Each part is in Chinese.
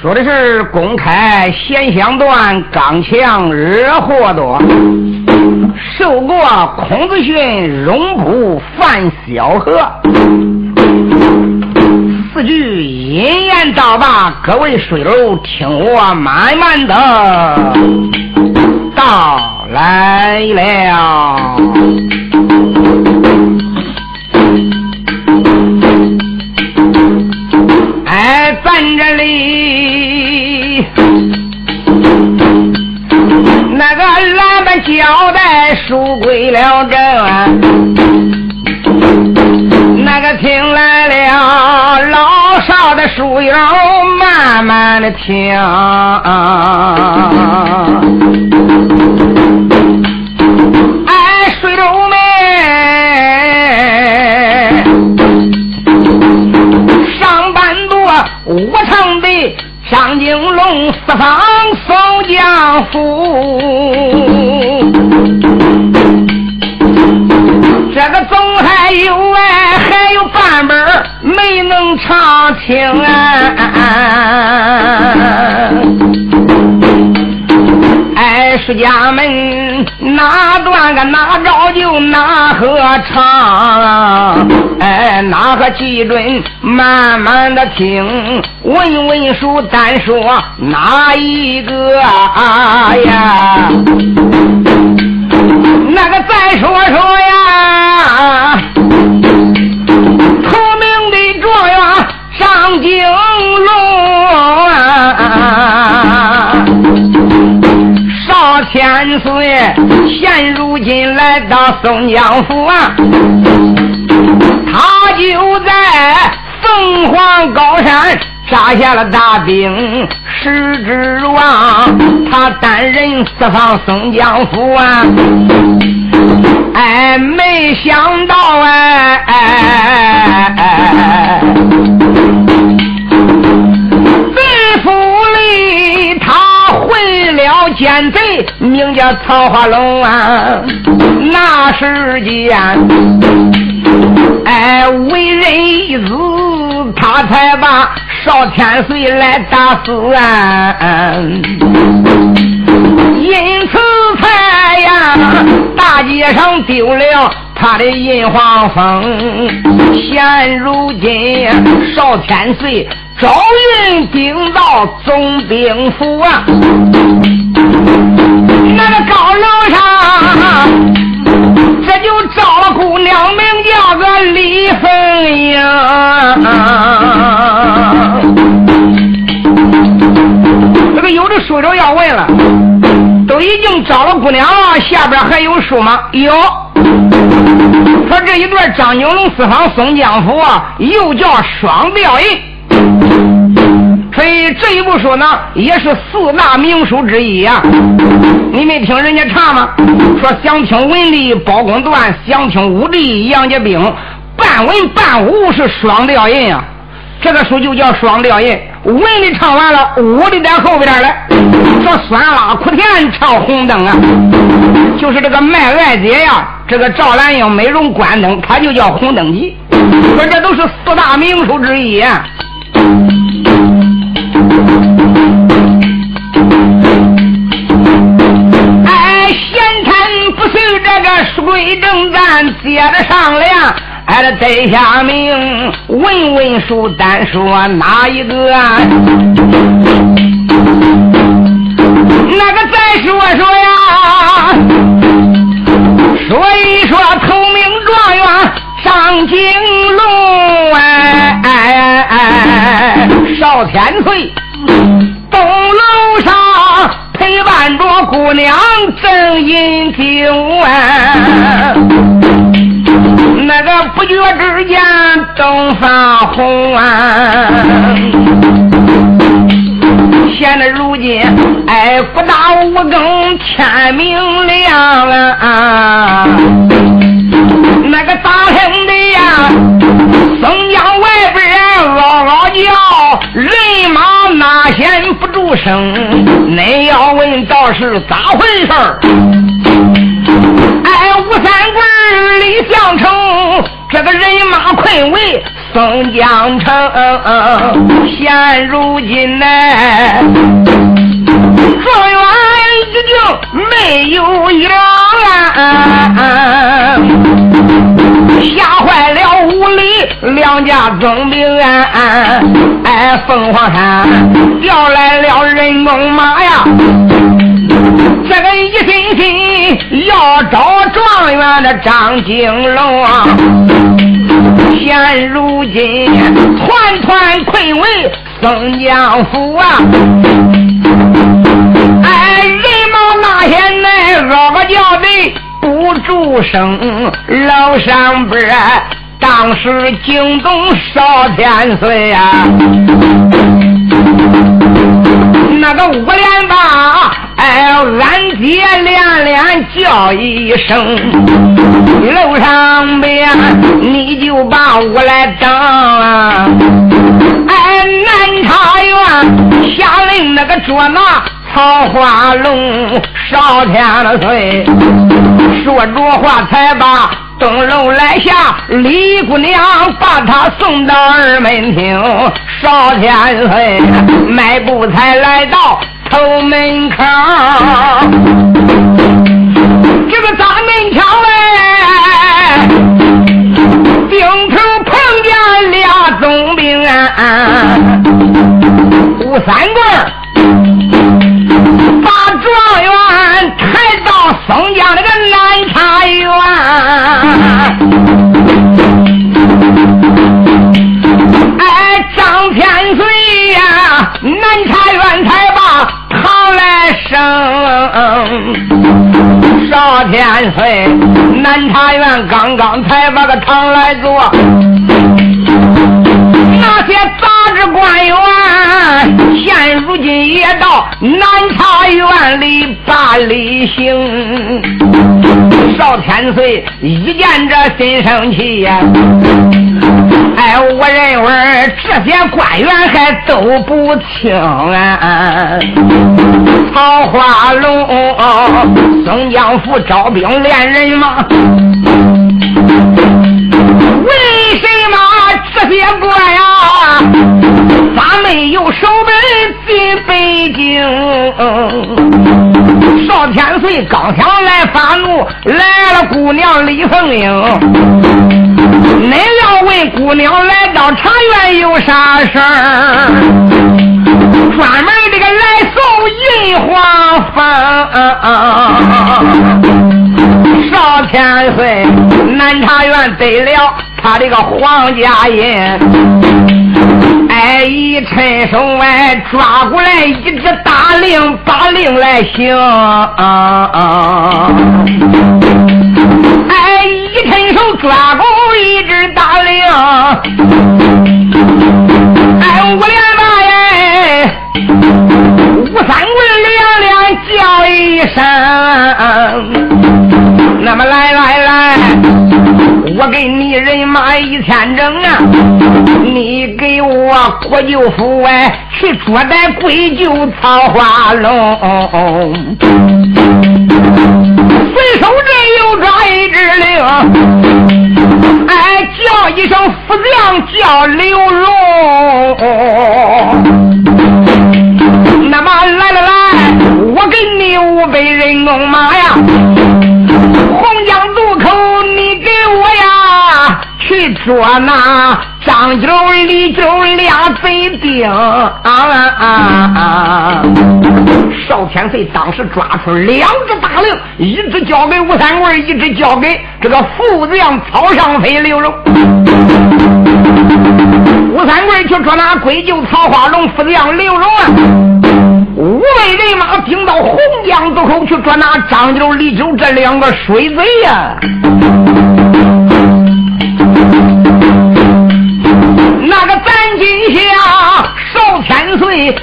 说的是公开弦香断，刚强惹祸多。受过孔子训，荣不犯小河。四句引言道罢，各位水楼听我慢慢的道来了。里那个老板交代书归了阵。那个听来了，老少的书友慢慢的听。张金龙四方送江湖。这个总还有哎，还有半本没能唱清啊！哎，书家门哪段个哪招就哪和唱，哎，哪个记准慢慢的听，问问书单说哪一个呀？那个再说说呀，出名的状元上京千岁，现如今来到松江府啊，他就在凤凰高山扎下了大兵。石之王，他担任四方松江府啊！哎，没想到哎哎哎，哎哎奸贼，名叫曹化龙啊！那时间，哎，为人一子，他才把。少天岁来打死俺，因此才呀，大街上丢了他的银黄风。现如今少天岁招运兵到总兵府啊，那个高楼上。这就招了姑娘，名叫个李凤英。这个有的书着要问了，都已经招了姑娘了，下边还有书吗？有。说这一段张九龙四方松江府啊，又叫双吊印。所以这一部书呢，也是四大名书之一呀。你没听人家唱吗？说想听文的包公断，想听武的杨家兵，半文半武是双调印啊。这个书就叫双调印。文的唱完了，武的在后边来。说酸辣苦甜唱红灯啊，就是这个卖爱姐呀，这个赵兰英美容关灯，它就叫红灯记。说这都是四大名书之一。哎，个书归正，咱接着商量。哎，这得下名，问问书单说哪一个？那个再说说呀，说一说聪明状元上京龙，哎哎哎，少天岁。东楼上陪伴着姑娘正饮酒觉之间灯发红啊，现在如今哎不大五更天明亮了啊，那个打听的呀，松江外边嗷嗷叫，人马。哪闲不住声？恁要问道是咋回事儿？困为松江城。现如今呢，状元已经没有影啊，吓坏了屋里两家总兵啊！哎，凤凰山调来了人工马呀，这个一心心要找状元的张金龙啊！现如今团团困为松江府啊！哎，人马那些来嗷个叫的不住声，楼上边当时惊动少天岁呀，那个五连八，哎，俺爹连连叫一声，楼上边你就把我来等。哎，南茶园下令那个捉拿桃花龙少天岁，说着话才把。东楼来下，李姑娘把他送到二门厅。少天岁迈步才来到头门口，这个大门墙哎，顶头碰见俩总兵啊，吴三棍把状元抬到松江那个南茶园，哎，南茶园刚刚才把个堂来做。那些杂志官员，现如今也到南茶园里办理行。少天岁一见这心生气呀！哎，我认为这些官员还都不清啊！桃花龙，松江府招兵练人马。为什么这些官呀，咋没有守门进北京？少天岁刚想来发怒，来了姑娘李凤英。恁要问姑娘来到茶园有啥事儿？专门这个来送银花粉。少天岁，南茶园得了。他这个黄家印，哎，一伸手哎，抓过来一只大令，把令来行。哎，一伸手抓过一只大令，哎，五连八哎，吴三桂两两叫一声，那么来来来。我给你人马一千整啊！你给我国舅府哎去捉待贵舅桃花龙，随手这又抓一只灵，哎叫一声副将叫刘荣。那么来来来，我给你五百人马呀，洪江。去捉那张九、李九俩贼兵啊！少天岁当时抓出两只大令，一只交给吴三桂，一只交给这个副将曹尚飞、刘荣。吴三桂去捉拿归咎曹花龙，副将刘荣啊！五位人马顶到洪江渡口去捉拿张九、李九这两个水贼呀！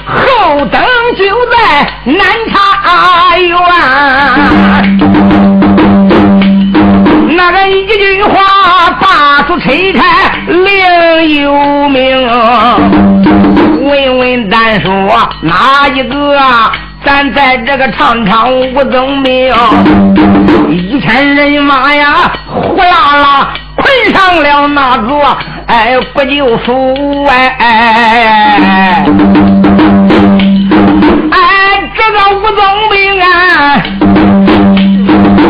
后等就在南茶园，那个一句话把出拆开另有名。问问单说哪一个？咱在这个长场五宗庙，一千人马呀，呼啦啦捆上了那座哎不就服哎哎个吴宗兵啊，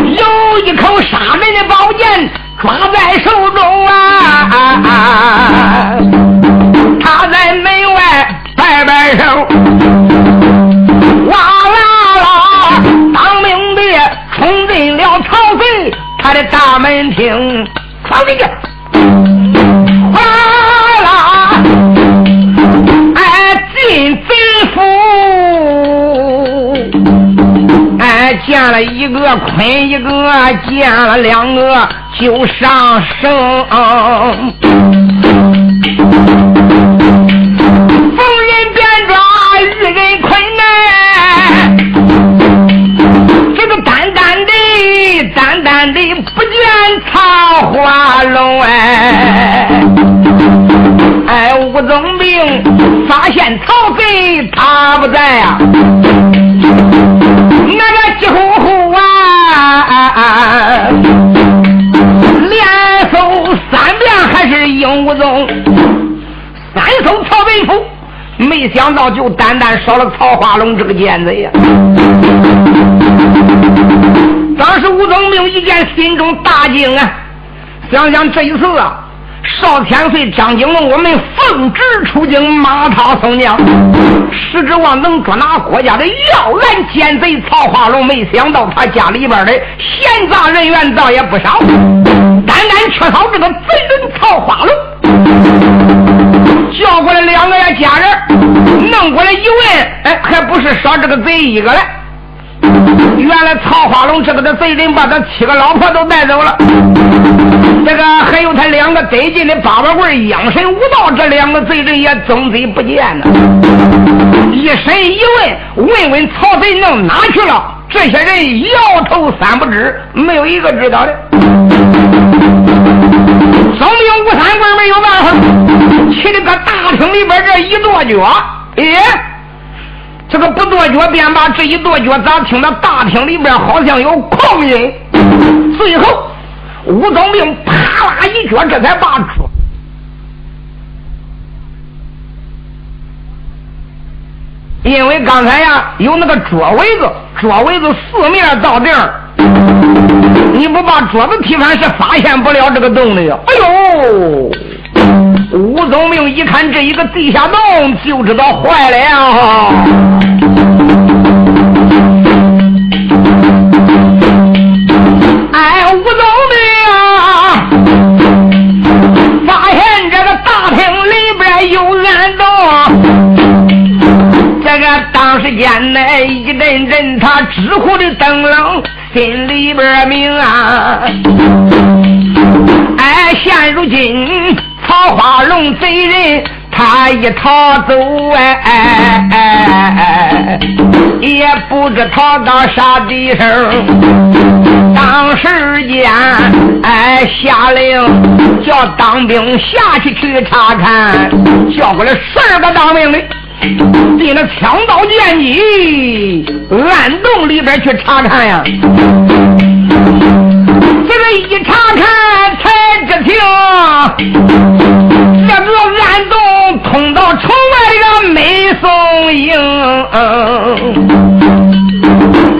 有一口杀人的宝剑抓在手中啊，他在门外摆摆手，哇啦啦，当兵的冲进了曹贼他的大门厅，闯进去。见了一个捆一个，见了两个就上升。就单单少了曹化龙这个奸贼呀！当时吴宗明一见，心中大惊啊！想想这一次啊。少天岁张景龙，我们奉旨出京，马踏松江，实指望能捉拿国家的要案奸贼曹化龙。没想到他家里边的闲杂人员倒也不少，单单缺少这个贼人曹化龙。叫过来两个家人，弄过来一问，哎，还不是少这个贼一个嘞。原来曹化龙这个的贼人把他七个老婆都带走了，这个还有他两个得劲的八宝棍养神无道，这两个贼人也踪迹不见了。一审一问，问问曹贼弄哪去了？这些人摇头三不知，没有一个知道的。总兵吴三桂没有办法，气得搁大厅里边这一跺脚，哎。这个不跺脚便罢，这一跺脚，咋听到大厅里边好像有狂音？最后，吴宗兵啪啦一脚，这才把桌。因为刚才呀有那个桌围子，桌围子四面到顶你不把桌子踢翻，是发现不了这个洞的呀。哎呦！武宗明一看这一个地下洞，就知道坏了。哎，武宗明啊发现这个大厅里边有暗洞，这个当时间呢一阵阵他直呼的灯笼，心里边明啊。哎，现如今。桃花龙贼人，他一逃走哎哎哎哎，也不知逃到啥地方。当时间哎下令叫当兵下去去查看，叫过来十二个当兵的，进了枪刀剑戟暗洞里边去查看呀。这一查看才知情。这个暗洞通到城外个美松营，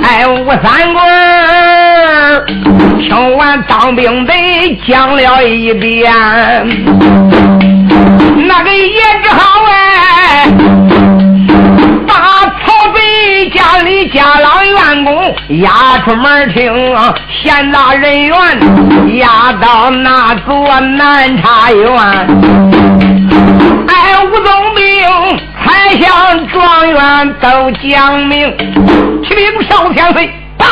哎，吴三桂听完当兵的讲了一遍，那个也只好哎，家里家老员工押出门厅，闲杂人员押到那座南茶园。哎，吴宗兵，才向状元都讲明，启禀少天岁，到。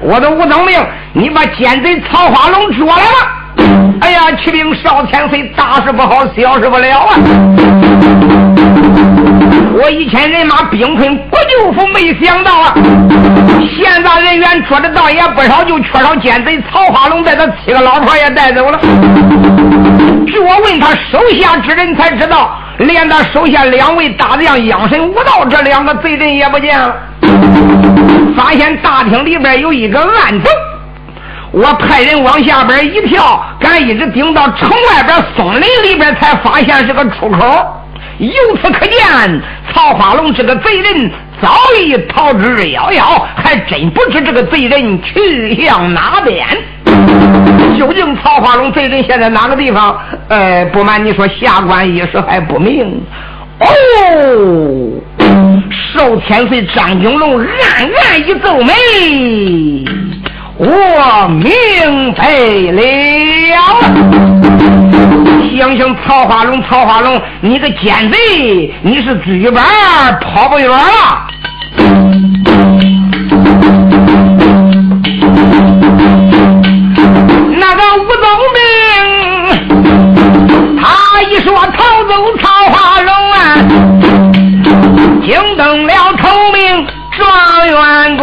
我的吴宗兵，你把奸贼曹花龙捉来了。哎呀，启禀少天岁，大事不好，小事不了啊！我一千人马兵困国舅府，没想到啊，闲杂人员捉的倒也不少，就缺少奸贼曹花龙，带他七个老婆也带走了。据我问他手下之人才知道，连他手下两位大将养神无道这两个贼人也不见了。发现大厅里边有一个暗洞，我派人往下边一跳，敢一直顶到城外边松林里边，才发现是个出口。由此可见，曹花龙这个贼人早已逃之夭夭，还真不知这个贼人去向哪边。究竟曹花龙贼人现在哪个地方？呃，不瞒你说，下官一时还不明。哦，寿天岁张景龙暗暗一皱眉，我明白了。想想曹化龙，曹化龙，你个奸贼，你是剧本跑不远了。那个吴宗明，他一说逃走曹化龙啊，惊动了头名状元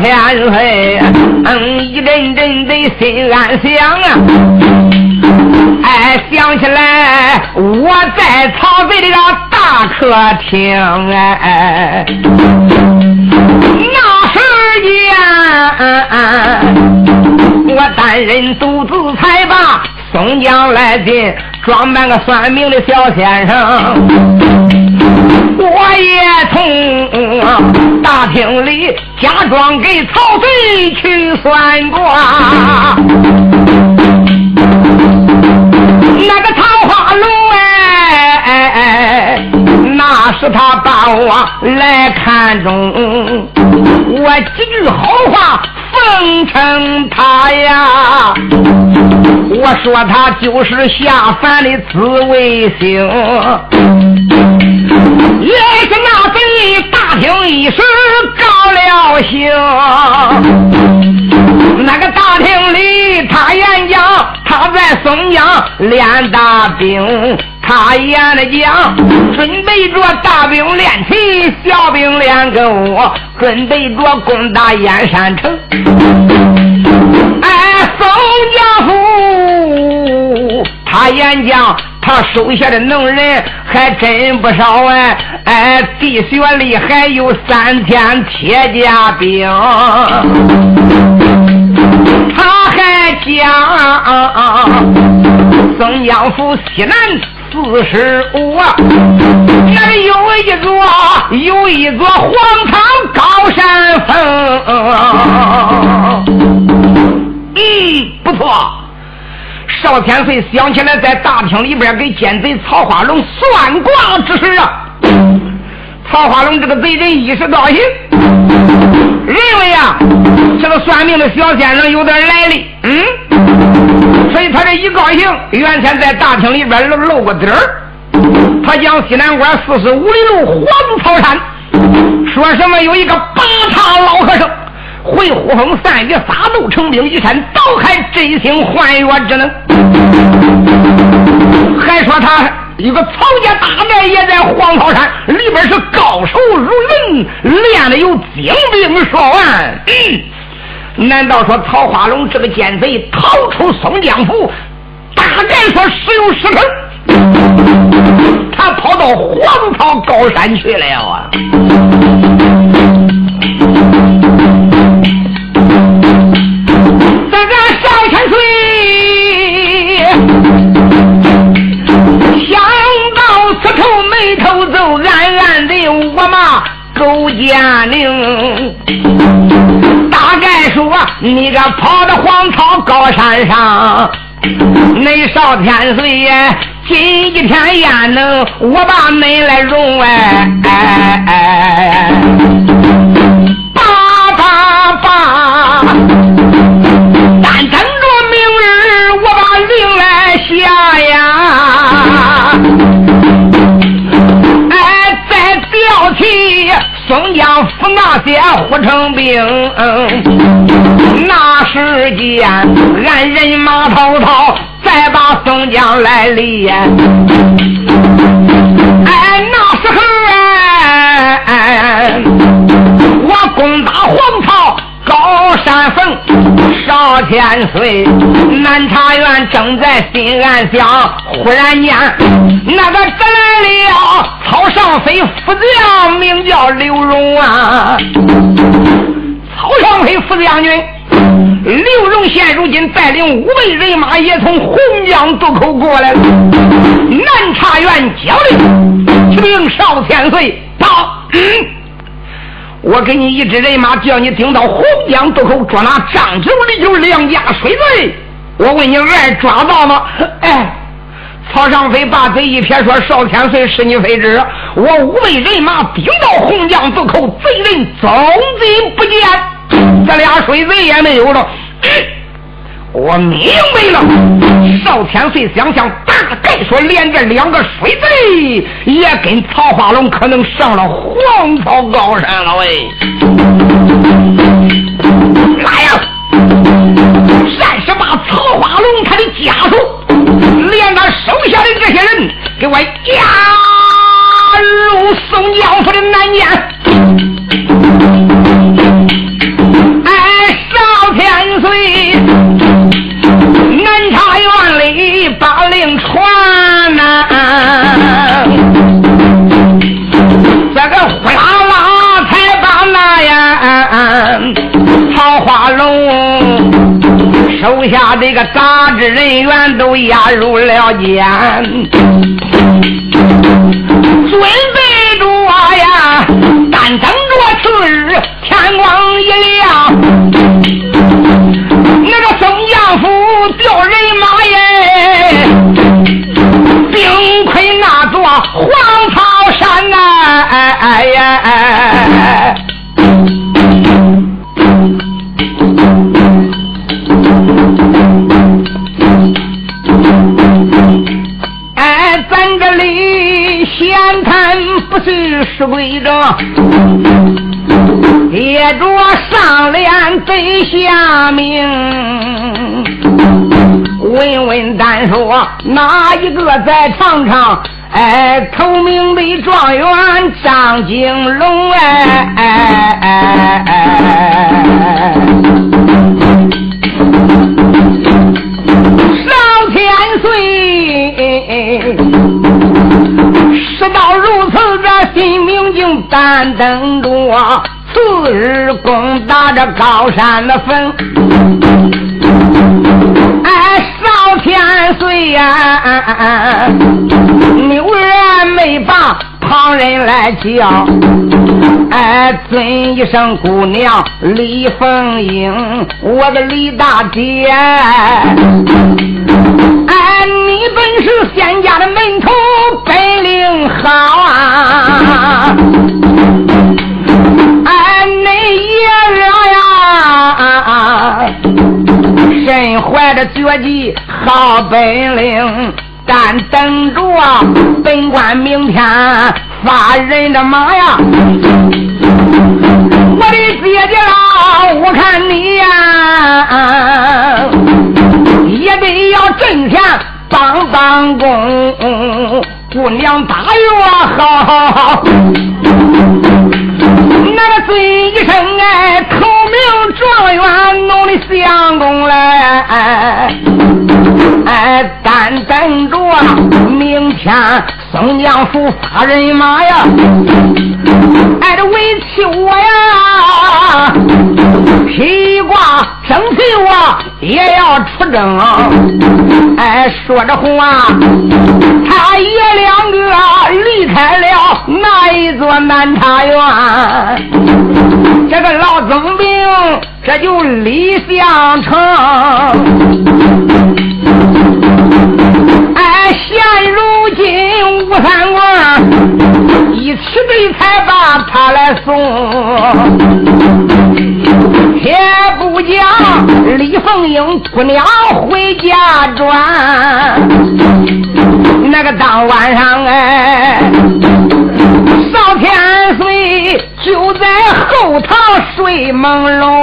天岁，嗯，一阵阵的心安详啊。哎，想起来我在曹贼的大客厅哎，那时间我担任独自才把宋江来进，装扮个算命的小先生，我也从大厅里假装给曹贼去算卦。那个桃花龙哎，哎,哎那是他把我来看中，我几句好话奉承他呀。我说他就是下凡的紫微星，也是那贼大厅一时高了兴，那个大厅里他演讲。他在松江练大兵，他演的讲，准备着大兵练齐，小兵练够，准备着攻打燕山城。哎，宋江府，他演讲，他手下的能人还真不少哎，哎，地穴里还有三千铁甲兵。他还讲松江府西南四十五啊，那里有一座有一座黄堂高山峰。嗯，不错。赵天岁想起来，在大厅里边给奸贼曹花龙算卦之事啊，曹花龙这个贼人一时高兴。认为呀，这个算命的小先生有点来历，嗯，所以他这一高兴，原先在大厅里边露露个底儿，他讲西南关四十五里路火子草山，说什么有一个八叉老和尚会呼风散雨撒豆成兵一山倒海振兴幻月之能，还说他。一个曹家大寨也在黄草山里边，是高手如云，练的有精兵。说完，难道说曹花龙这个奸贼逃出松江府，大概说十有十成，他跑到黄草高山去了啊！勾践灵。大概说你个跑到黄草高山上，那少天岁今一天焉能我把门来容哎哎哎！爸爸爸，但等着明日我把令来下呀。起宋江府那些护城兵，那时间俺人马滔滔，再把宋江来立。哎，那时候哎，我攻打黄巢。高山峰，少千岁，南茶园正在心暗想。忽然间，那个得来了，草上飞副将，名叫刘荣啊。草上飞副将军。刘荣现如今带领五位人马也从洪江渡口过来了。南茶园交令，请少千岁到。我给你一支人马，叫你顶到洪江渡口捉拿张九、里就两家水贼。我问你，爱抓到吗？哎，曹尚飞把嘴一撇，说：“少天岁，是你非知。我五位人马顶到洪江渡口，贼人踪迹不见，这俩水贼也没有了。”我明白了，少天岁想想，大概说连这两个水贼也跟曹花龙可能上了黄草高山了喂！来呀！暂时把曹花龙他的家属，连他手下的这些人，给我押入宋江府的南监。手下这个杂志人员都押入了监，准备着呀，但等着次日天光一亮。是是规章。接着上联对下名，问问单说哪一个在场上？哎，头名的状元张金龙哎哎哎哎哎哎！上千岁，事到如此，这心明镜单等着。次日攻打这高山的坟，哎，少天岁呀，牛人没把旁人来叫，哎，尊一声姑娘李凤英，我的李大姐，哎，你本是仙家的门徒，本领好啊。怀着绝技好本领，但等着本官明天发人的马呀！我的姐姐啊，我看你呀，也得要挣钱帮帮工，姑娘打我好好好。那个尊一声哎，头名状元弄的相公来，哎，但等着明天宋江府发人马呀，哎，这委屈我呀，披挂征求我也要出征，哎，说着话，他爷两个离开了那一座南茶园。这个老总兵这就李相成，哎，现如今吴三官一起的才把他来送，天不讲李凤英姑娘回家转，那个当晚上哎。少天岁就在后堂睡朦胧，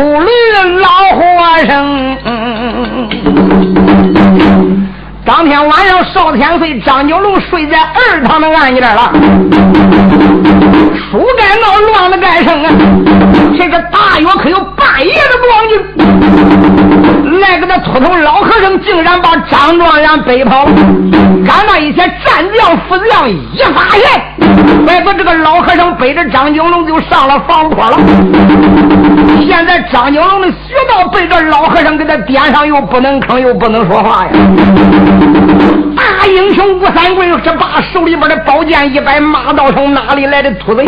秃驴老和尚。当天晚上，少天岁张九龙睡在二堂的案间了。书该闹乱了该生啊！这个大约可有半夜的光景，那个那秃头老和尚竟然把张状元背跑了。赶那一些战将副将一发现，外头这个老和尚背着张九龙就上了房坡了。现在张九龙的穴道被这老和尚给他点上，又不能吭，又不能说话呀。大英雄吴三桂这把手里边的宝剑一摆，骂道：“从哪里来的秃子？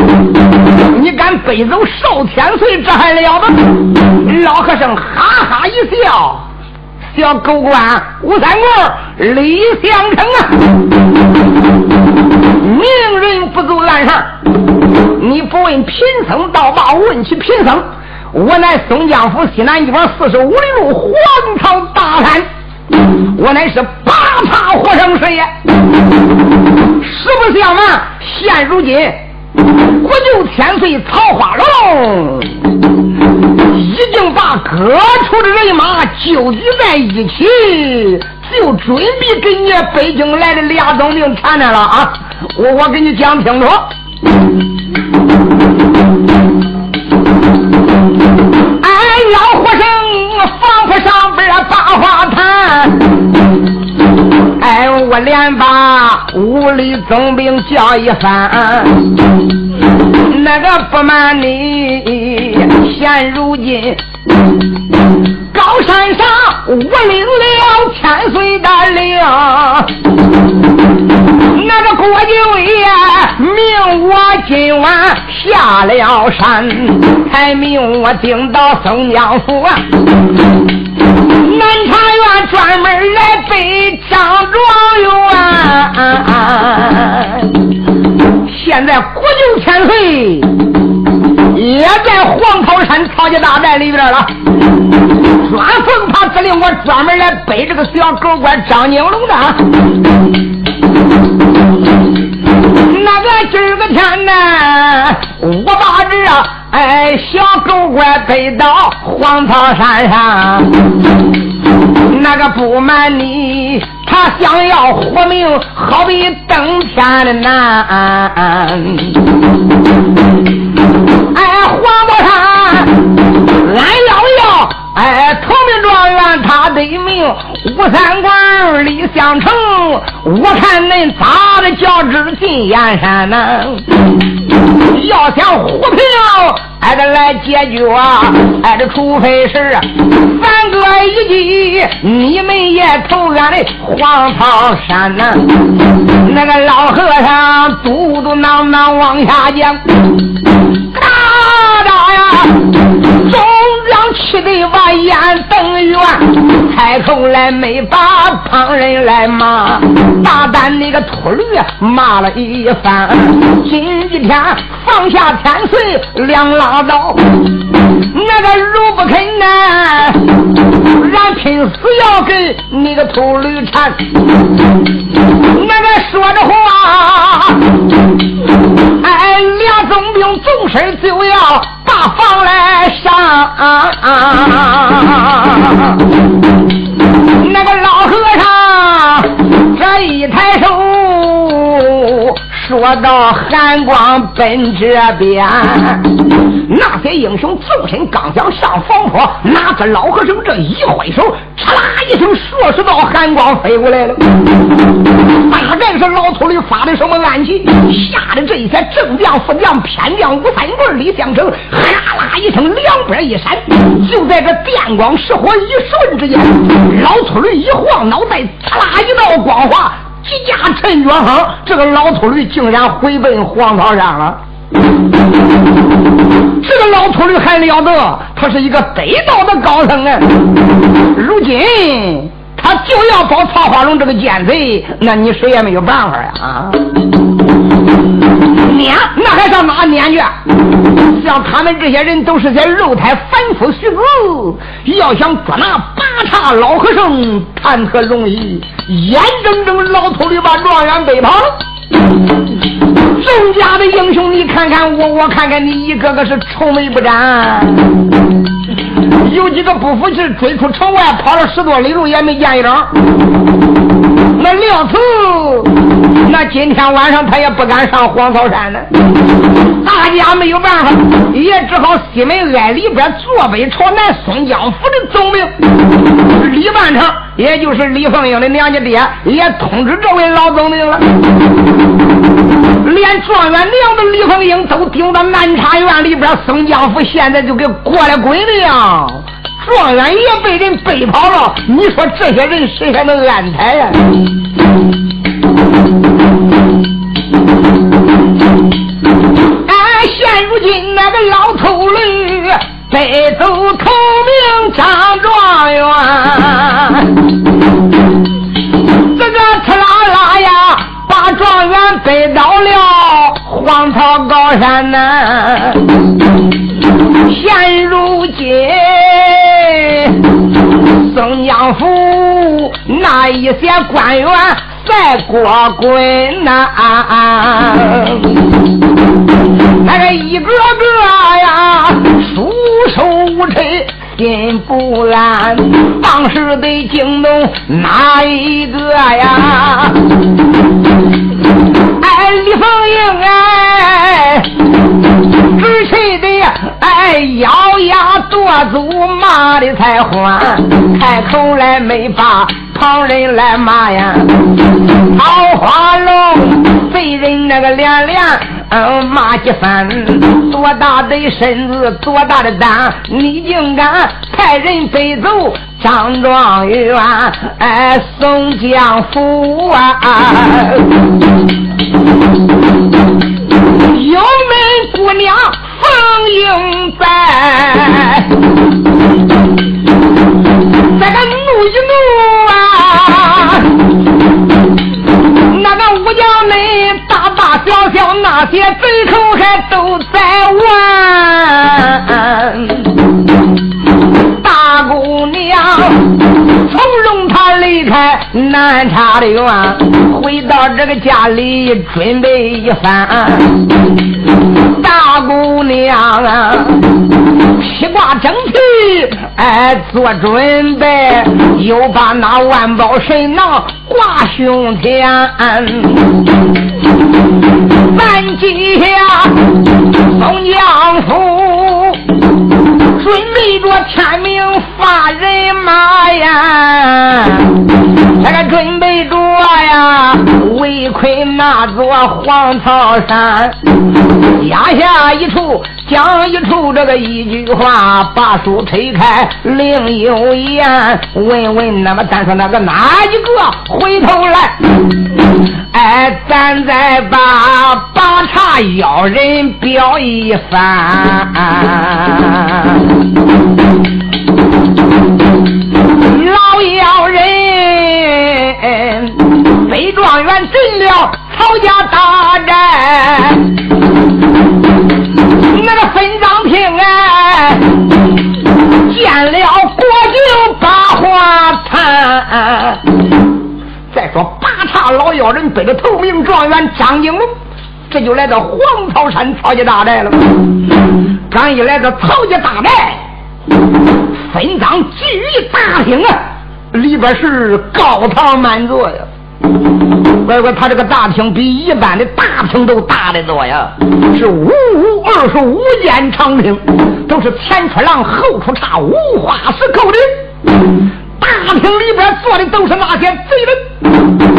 你敢背走少天岁，这还了得？”老和尚哈哈一笑：“叫狗官吴三桂，李相成啊，明人不足烂事你不问贫僧，倒罢；问起贫僧，我乃松江府西南一方四十五里路黄草大山。”我乃是八叉火生水呀！实不相瞒，现如今国舅千岁曹花龙已经把各处的人马纠集在一起，就准备跟你北京来的俩总兵缠着了啊！我我给你讲清楚。我连把五里总兵叫一番，那个不瞒你，现如今高山上我领了千岁的令，那个国舅爷命我今晚下了山，才命我顶到松江府。南茶园专门来背张状元，现在国舅千岁也在黄桃山曹家大寨里边了，专奉他指令，我专门来背这个小狗官张金龙的。那个今儿个天呢，我把这哎小狗官背到黄桃山上。那个不瞒你，他想要活命，好比登天的难。哎，黄宝山，俺要要，哎，头名状元他得命，吴三官李相成，我看恁咋的叫知进燕山呢？要想活平。还得来解决，哎，这除非是三哥一计，你们也投俺的黄草山呐。那个老和尚嘟嘟囔囔往下讲，大大呀！气得把眼瞪圆，抬头来没把旁人来骂，大胆那个秃驴骂了一番。今天放下天岁两拉倒，那个如不肯呢，俺拼死要跟那个秃驴缠。那个说着话，哎，俩总兵纵身就要放来上。那个老我。到寒光奔这边，那些英雄纵身刚想上房坡，哪个老和尚这一挥手，嚓啦一声，数十道寒光飞过来了。大概是老秃驴发的什么暗器，吓得这些正将、副将、偏将吴三棍、李相成，哈啦一声，两边一闪，就在这电光石火一瞬之间，老秃驴一晃脑袋，嚓啦一道光华。几家陈脚风，这个老秃驴竟然回奔黄桃山了。这个老秃驴还了得，他是一个得道的高僧啊！如今他就要保曹花龙这个奸贼，那你谁也没有办法呀！啊！撵，那还上哪撵去？像他们这些人都是在肉胎凡夫俗子，要想捉拿八叉老和尚，谈何容易？眼睁睁老秃驴把状元背跑了。众家的英雄，你看看我，我看看你，一个个是愁眉不展。有几个不服气，追出城外，跑了十多里路也没见一张。那廖慈，那今天晚上他也不敢上黄草山呢。大家没有办法，也只好西门挨里边坐北朝南，松江府的总兵李半成，也就是李凤英的娘家爹，也通知这位老总领了。连状元娘的李凤英都顶到南茶院里边，松江府现在就给过了鬼了。状元也被人背跑了，你说这些人谁还能安泰呀？俺现如今那个老头驴背走头名张状元，这个刺啦啦呀，把状元背到了黄草高山呐。现如今。松江府那一些官员在过滚呐，那个一个个呀，束手无策，心不安。当时得惊动哪一个呀？哎，李凤英哎，直气的哎，咬牙跺足骂的才欢，开口来没把旁人来骂呀。桃花龙被人那个连连嗯骂几番，多大的身子多大的胆，你竟敢派人背走张状元？哎，宋江府啊！有门姑娘凤英在，小小那些贼头还都在玩，大姑娘。从容他离开南茶的院，回到这个家里准备一番。大姑娘啊，披挂整齐，哎，做准备，又把那万宝神囊挂胸前。咱今下松江府。准备着天明发人马呀，这个准备着呀，围困那座黄草山，压下一处，讲一处，这个一句话，把书推开，另有言，问问那么咱说那个哪一个回头来？哎，咱再把八茶妖人表一番。老妖人，北状元进了曹家大寨，那个分赃平哎，见了国舅把话谈。再说八叉老妖人背着头名状元张应龙，这就来到黄草山曹家大寨了。刚一来到曹家大寨。分赃聚义大厅啊，里边是高堂满座呀。乖乖，他这个大厅比一般的大厅都大得多呀，是五五二十五间长厅，都是前出廊后出岔，五花十扣的。大厅里边坐的都是那些贼人，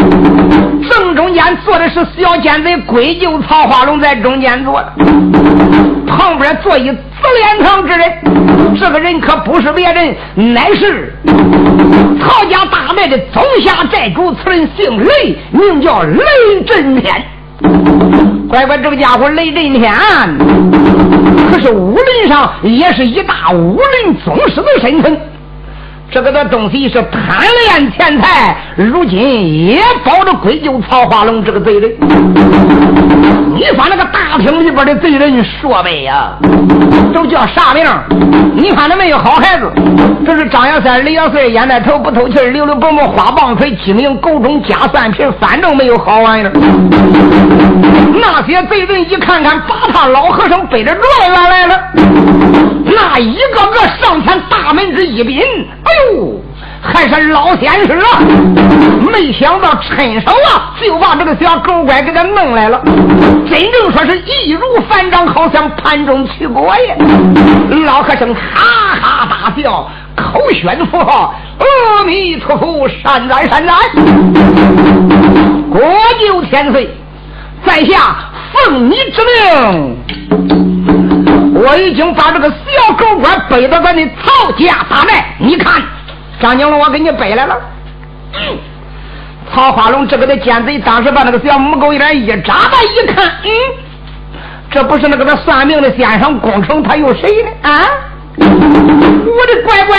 小奸贼鬼舅曹花龙，在中间坐，旁边坐一。紫脸堂之人，这个人可不是别人，乃是曹家大寨的总下寨主。此人姓雷，名叫雷震天。乖乖，这个家伙雷震天，可是武林上也是一大武林宗师的身份。这个的东西是贪恋钱财，如今也保着归咎曹化龙这个贼人。你把那个大厅里边的贼人说呗呀，都叫啥名？你看他没有好孩子，这是张亚三、李亚岁，烟袋头不透气，溜溜蹦蹦花棒槌，鸡鸣狗中加蒜皮，反正没有好玩意儿。那些贼人一看看，把他老和尚背着状元来了，那一个个上前大门之一禀，哎呦！还是老先生啊！没想到趁手啊，就把这个小狗乖给他弄来了。真正说是易如反掌，好像盘中取果呀！老和尚哈哈大笑，口宣佛号：“阿弥陀佛，善哉善哉！”国舅千岁，在下奉你之命，我已经把这个小狗官背到咱的曹家大寨，你看。张景龙，我给你背来了。曹花龙这个的奸贼，当时把那个小母狗一脸一眨巴，一看，嗯，这不是那个他算命的先生工程，他有谁呢？啊，我的乖乖！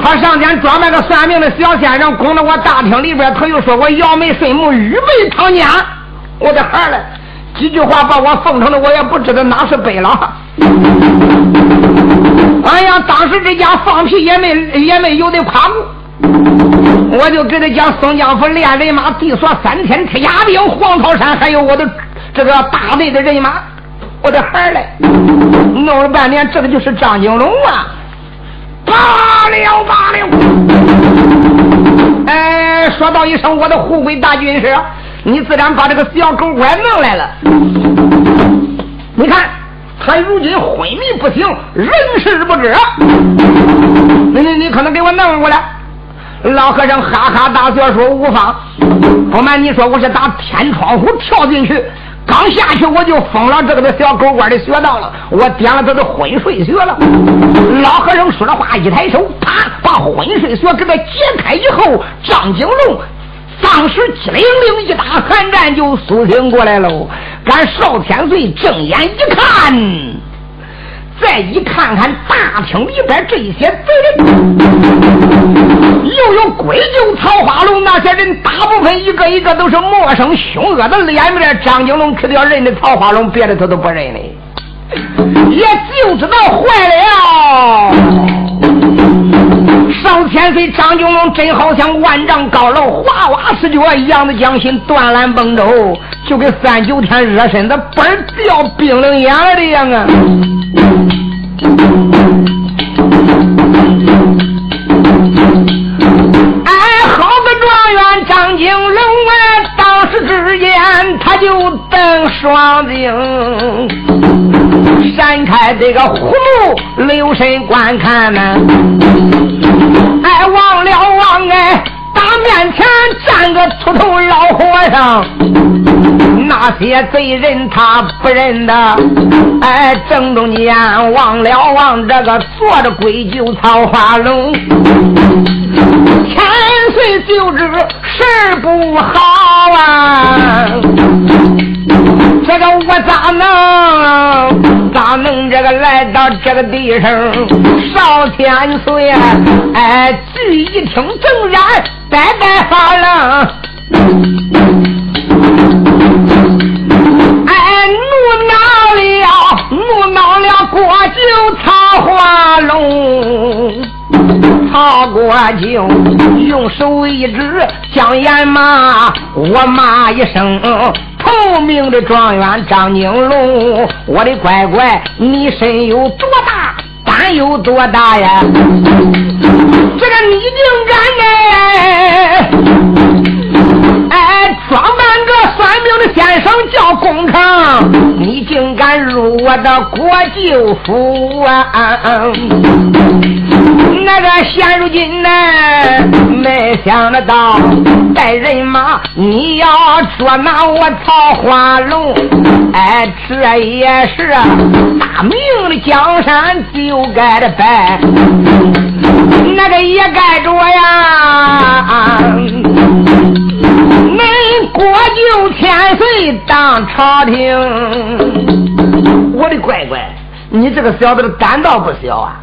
他上前装扮个算命的小先生，拱到我大厅里边，他又说我摇眉顺目，预备唐家。我的孩儿嘞，几句话把我奉承的，我也不知道哪是背了。哎呀，当时这家放屁也没也没有的夸过，我就给他讲宋江府练人马，地锁三天铁甲兵，黄桃山还有我的这个大队的人马，我的孩儿嘞，弄了半天，这个就是张金龙啊！罢了罢了，哎，说到一声我的护卫大军师，你自然把这个小狗官弄来了，你看。他如今昏迷不醒，人事不知。你你你可能给我弄过来。老和尚哈哈大笑说：“无妨，不瞒你说，我是打天窗户跳进去，刚下去我就封了这个的小狗官的穴道了，我点了他的昏睡穴了。”老和尚说着话，一抬手，啪，把昏睡穴给他解开以后，张景龙。当时机灵灵一打寒战就苏醒过来喽。俺少天岁睁眼一看，再一看看大厅里边这些贼人，又有鬼救曹花龙那些人，大部分一个一个都是陌生凶恶的脸面。张金龙可要认得曹花龙，别的他都不认嘞，也就知道坏了。少千岁张九龙真好像万丈高楼，花花似脚一样的将心断缆崩舟，就跟三九天热身子嘣掉冰冷眼了的样啊！哎，好个状元张景龙啊！当时之间他就瞪双睛，闪开这个葫芦，留神观看呢。哎，忘了忘哎，大面前站个秃头老和尚，那些贼人他不认得。哎，正中间望了望这个坐着鬼酒曹花龙，千岁就知事不好啊！到这个地上？少千岁，哎，聚一听正然白白发愣，国舅用手一指，将眼骂我骂一声。透明的状元张景龙，我的乖乖，你身有多大，胆有多大呀？这个你竟敢哎哎，装扮个算命的先生叫工程，你竟敢入我的国舅府啊！那个现如今呢，没想得到带人马，你要捉拿我曹花龙，哎，这也是大明的江山就该的败，那个也该着呀。国舅千岁当朝廷，我的乖乖，你这个小子的胆倒不小啊！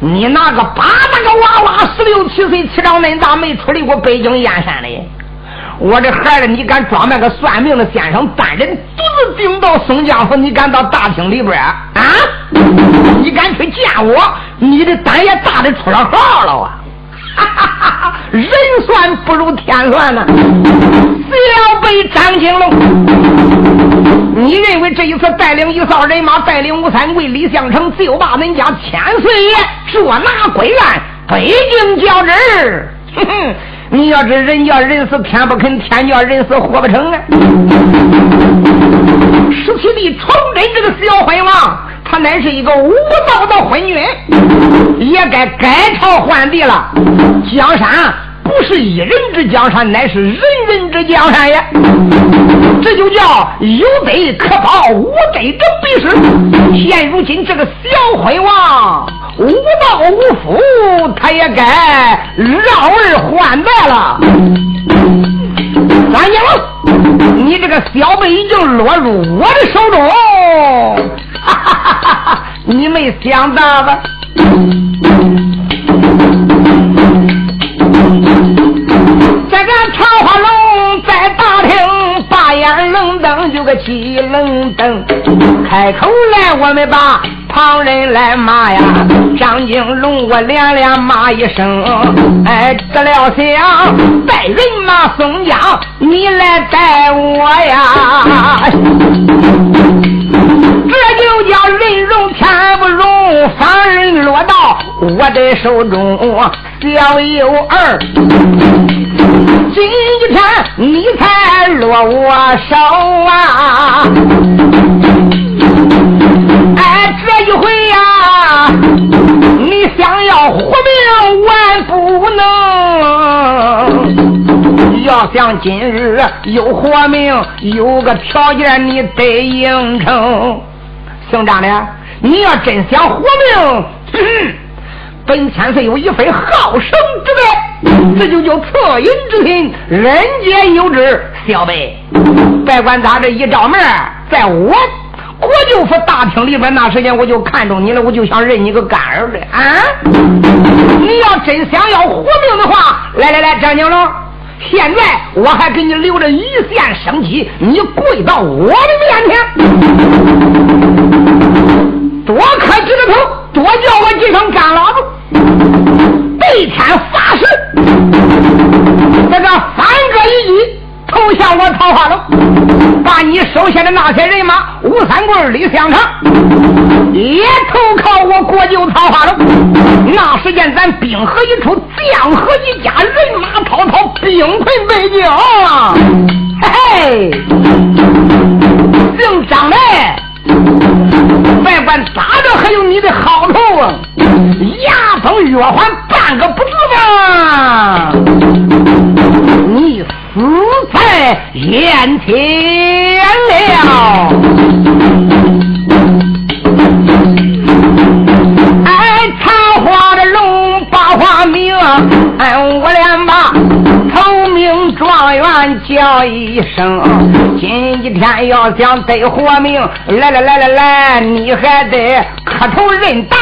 你那个八大个娃娃，十六七岁，气长恁大，没出离过北京燕山的。我这孩子，你敢装扮个算命的先生，单人独自顶到松江府？你敢到大厅里边啊？你敢去见我？你的胆也大的出了号了啊！哈哈哈哈人算不如天算呐！小辈张金龙，你认为这一次带领一扫人马，带领吴三桂、李相成，就把恁家千岁爷捉拿归案，北京交旨？哼哼！你要是人叫人死天不肯，天叫人死活不成啊！十七弟崇祯这个小昏王，他乃是一个无道的昏君，也该改朝换地了。江山不是一人之江山，乃是人人之江山呀！这就叫有德可报，无德者必失。现如今这个小昏王。无道无福，他也该让儿还败了。三娘，你这个小辈已经落入我的手中，你没想到吧？这个桃花龙在大厅，把眼愣瞪，就个气愣瞪，开口来，我们把。旁人来骂呀，张金龙，我连连骂一声，哎，得了想带人马宋江，你来带我呀，这就叫人容天不容，反而落到我的手中，小有儿，今天你才落我手啊！哎这一回呀，你想要活命万不能。要想今日有活命，有个条件你得应承。姓张的，你要真想活命，本千岁有一份好生之德，这就叫恻隐之心，人间有之。小辈，别管咋着，一照门，在我。国舅府大厅里边，那时间我就看中你了，我就想认你个干儿子啊！你要真想要活命的话，来来来，张景龙，现在我还给你留着一线生机，你跪到我的面前，我桃花龙，把你手下的那些人马吴三桂、李香成也投靠我国舅桃花龙。那时间咱兵合一处，将合一家，人马滔滔，兵困北京。嘿嘿，姓张的，外管咋着，还有你的好头啊！牙疼月环，半个不字吧？你。死在眼前了！哎，桃花的龙八花名，哎，我连把头名状元叫一声。今天要想得活命，来来来来来，你还得磕头认大。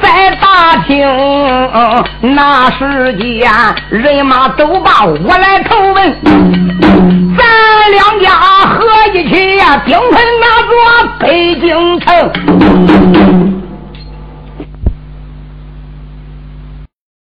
在大厅，那时间人马都把我来投奔，咱两家合一起呀，兵分那座北京城。